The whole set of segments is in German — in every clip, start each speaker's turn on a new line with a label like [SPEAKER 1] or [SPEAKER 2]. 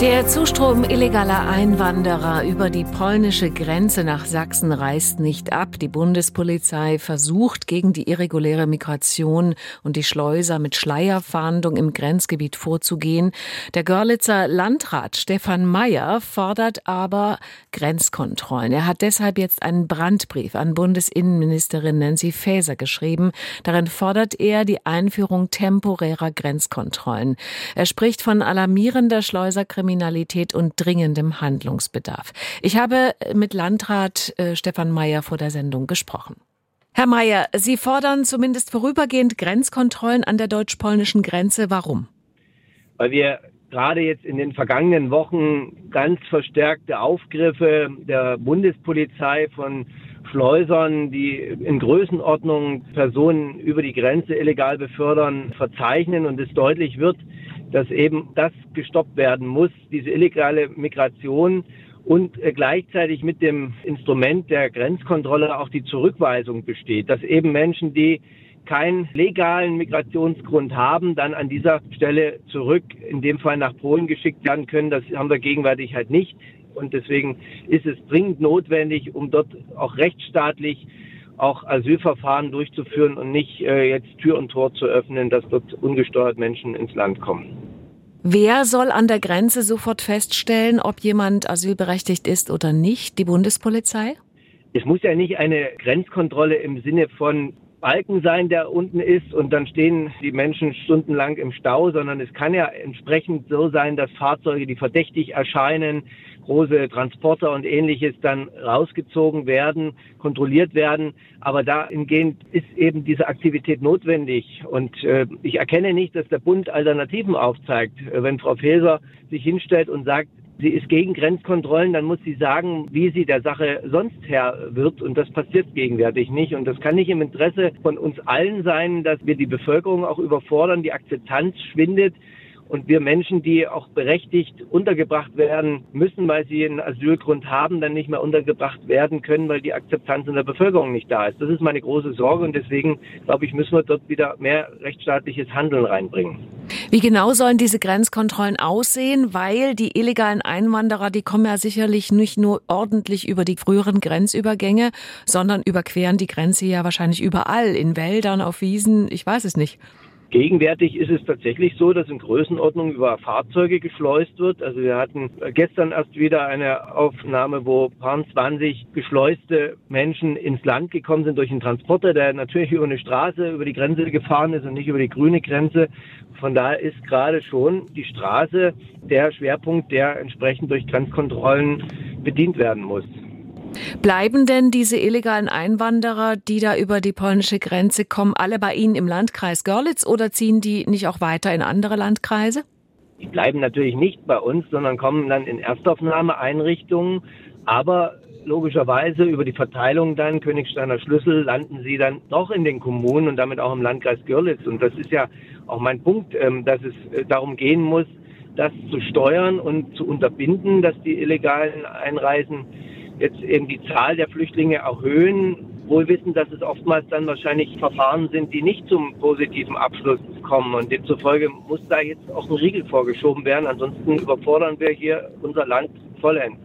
[SPEAKER 1] Der Zustrom illegaler Einwanderer über die polnische Grenze nach Sachsen reißt nicht ab. Die Bundespolizei versucht, gegen die irreguläre Migration und die Schleuser mit Schleierfahndung im Grenzgebiet vorzugehen. Der Görlitzer Landrat Stefan Mayer fordert aber Grenzkontrollen. Er hat deshalb jetzt einen Brandbrief an Bundesinnenministerin Nancy Faeser geschrieben. Darin fordert er die Einführung temporärer Grenzkontrollen. Er spricht von alarmierender Schleuserkriminalität Kriminalität und dringendem Handlungsbedarf. Ich habe mit Landrat äh, Stefan Mayer vor der Sendung gesprochen. Herr Mayer, Sie fordern zumindest vorübergehend Grenzkontrollen an der deutsch-polnischen Grenze. Warum?
[SPEAKER 2] Weil wir gerade jetzt in den vergangenen Wochen ganz verstärkte Aufgriffe der Bundespolizei von Schleusern, die in Größenordnung Personen über die Grenze illegal befördern, verzeichnen und es deutlich wird, dass eben das gestoppt werden muss, diese illegale Migration und äh, gleichzeitig mit dem Instrument der Grenzkontrolle auch die Zurückweisung besteht, dass eben Menschen, die keinen legalen Migrationsgrund haben, dann an dieser Stelle zurück, in dem Fall nach Polen geschickt werden können. Das haben wir gegenwärtig halt nicht. Und deswegen ist es dringend notwendig, um dort auch rechtsstaatlich auch Asylverfahren durchzuführen und nicht äh, jetzt Tür und Tor zu öffnen, dass dort ungesteuert Menschen ins Land kommen.
[SPEAKER 1] Wer soll an der Grenze sofort feststellen, ob jemand asylberechtigt ist oder nicht? Die Bundespolizei?
[SPEAKER 2] Es muss ja nicht eine Grenzkontrolle im Sinne von Balken sein, der unten ist und dann stehen die Menschen stundenlang im Stau, sondern es kann ja entsprechend so sein, dass Fahrzeuge, die verdächtig erscheinen, große Transporter und ähnliches dann rausgezogen werden, kontrolliert werden. Aber dahingehend ist eben diese Aktivität notwendig. Und äh, ich erkenne nicht, dass der Bund Alternativen aufzeigt. Äh, wenn Frau Faeser sich hinstellt und sagt, sie ist gegen Grenzkontrollen, dann muss sie sagen, wie sie der Sache sonst Herr wird. Und das passiert gegenwärtig nicht. Und das kann nicht im Interesse von uns allen sein, dass wir die Bevölkerung auch überfordern, die Akzeptanz schwindet und wir Menschen, die auch berechtigt untergebracht werden müssen, weil sie einen Asylgrund haben, dann nicht mehr untergebracht werden können, weil die Akzeptanz in der Bevölkerung nicht da ist. Das ist meine große Sorge und deswegen, glaube ich, müssen wir dort wieder mehr rechtsstaatliches Handeln reinbringen.
[SPEAKER 1] Wie genau sollen diese Grenzkontrollen aussehen? Weil die illegalen Einwanderer, die kommen ja sicherlich nicht nur ordentlich über die früheren Grenzübergänge, sondern überqueren die Grenze ja wahrscheinlich überall, in Wäldern, auf Wiesen, ich weiß es nicht.
[SPEAKER 2] Gegenwärtig ist es tatsächlich so, dass in Größenordnung über Fahrzeuge geschleust wird. Also wir hatten gestern erst wieder eine Aufnahme, wo paar 20 geschleuste Menschen ins Land gekommen sind durch einen Transporter, der natürlich über eine Straße, über die Grenze gefahren ist und nicht über die grüne Grenze. Von daher ist gerade schon die Straße der Schwerpunkt, der entsprechend durch Grenzkontrollen bedient werden muss.
[SPEAKER 1] Bleiben denn diese illegalen Einwanderer, die da über die polnische Grenze kommen, alle bei Ihnen im Landkreis Görlitz oder ziehen die nicht auch weiter in andere Landkreise?
[SPEAKER 2] Die bleiben natürlich nicht bei uns, sondern kommen dann in Erstaufnahmeeinrichtungen. Aber logischerweise über die Verteilung dann Königsteiner Schlüssel landen sie dann doch in den Kommunen und damit auch im Landkreis Görlitz. Und das ist ja auch mein Punkt, ähm, dass es äh, darum gehen muss, das zu steuern und zu unterbinden, dass die illegalen Einreisen jetzt eben die Zahl der Flüchtlinge erhöhen, wohl wissen, dass es oftmals dann wahrscheinlich Verfahren sind, die nicht zum positiven Abschluss kommen. Und demzufolge muss da jetzt auch ein Riegel vorgeschoben werden. Ansonsten überfordern wir hier unser Land vollends.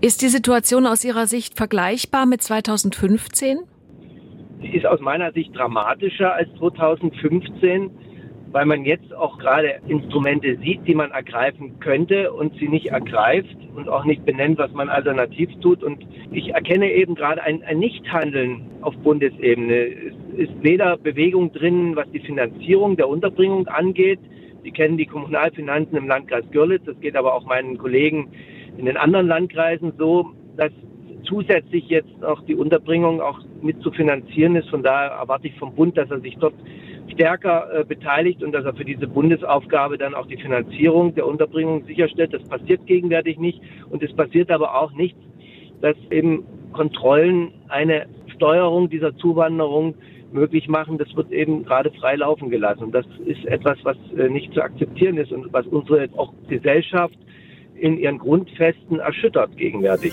[SPEAKER 1] Ist die Situation aus Ihrer Sicht vergleichbar mit 2015?
[SPEAKER 2] Sie ist aus meiner Sicht dramatischer als 2015 weil man jetzt auch gerade Instrumente sieht, die man ergreifen könnte und sie nicht ergreift und auch nicht benennt, was man alternativ tut. Und ich erkenne eben gerade ein, ein Nichthandeln auf Bundesebene. Es ist weder Bewegung drin, was die Finanzierung der Unterbringung angeht. Sie kennen die Kommunalfinanzen im Landkreis Görlitz. Das geht aber auch meinen Kollegen in den anderen Landkreisen so, dass zusätzlich jetzt noch die Unterbringung auch mit zu finanzieren ist. Von daher erwarte ich vom Bund, dass er sich dort stärker äh, beteiligt und dass er für diese Bundesaufgabe dann auch die Finanzierung der Unterbringung sicherstellt. Das passiert gegenwärtig nicht und es passiert aber auch nichts, dass eben Kontrollen eine Steuerung dieser Zuwanderung möglich machen. Das wird eben gerade frei laufen gelassen. Und das ist etwas, was äh, nicht zu akzeptieren ist und was unsere auch Gesellschaft in ihren Grundfesten erschüttert gegenwärtig.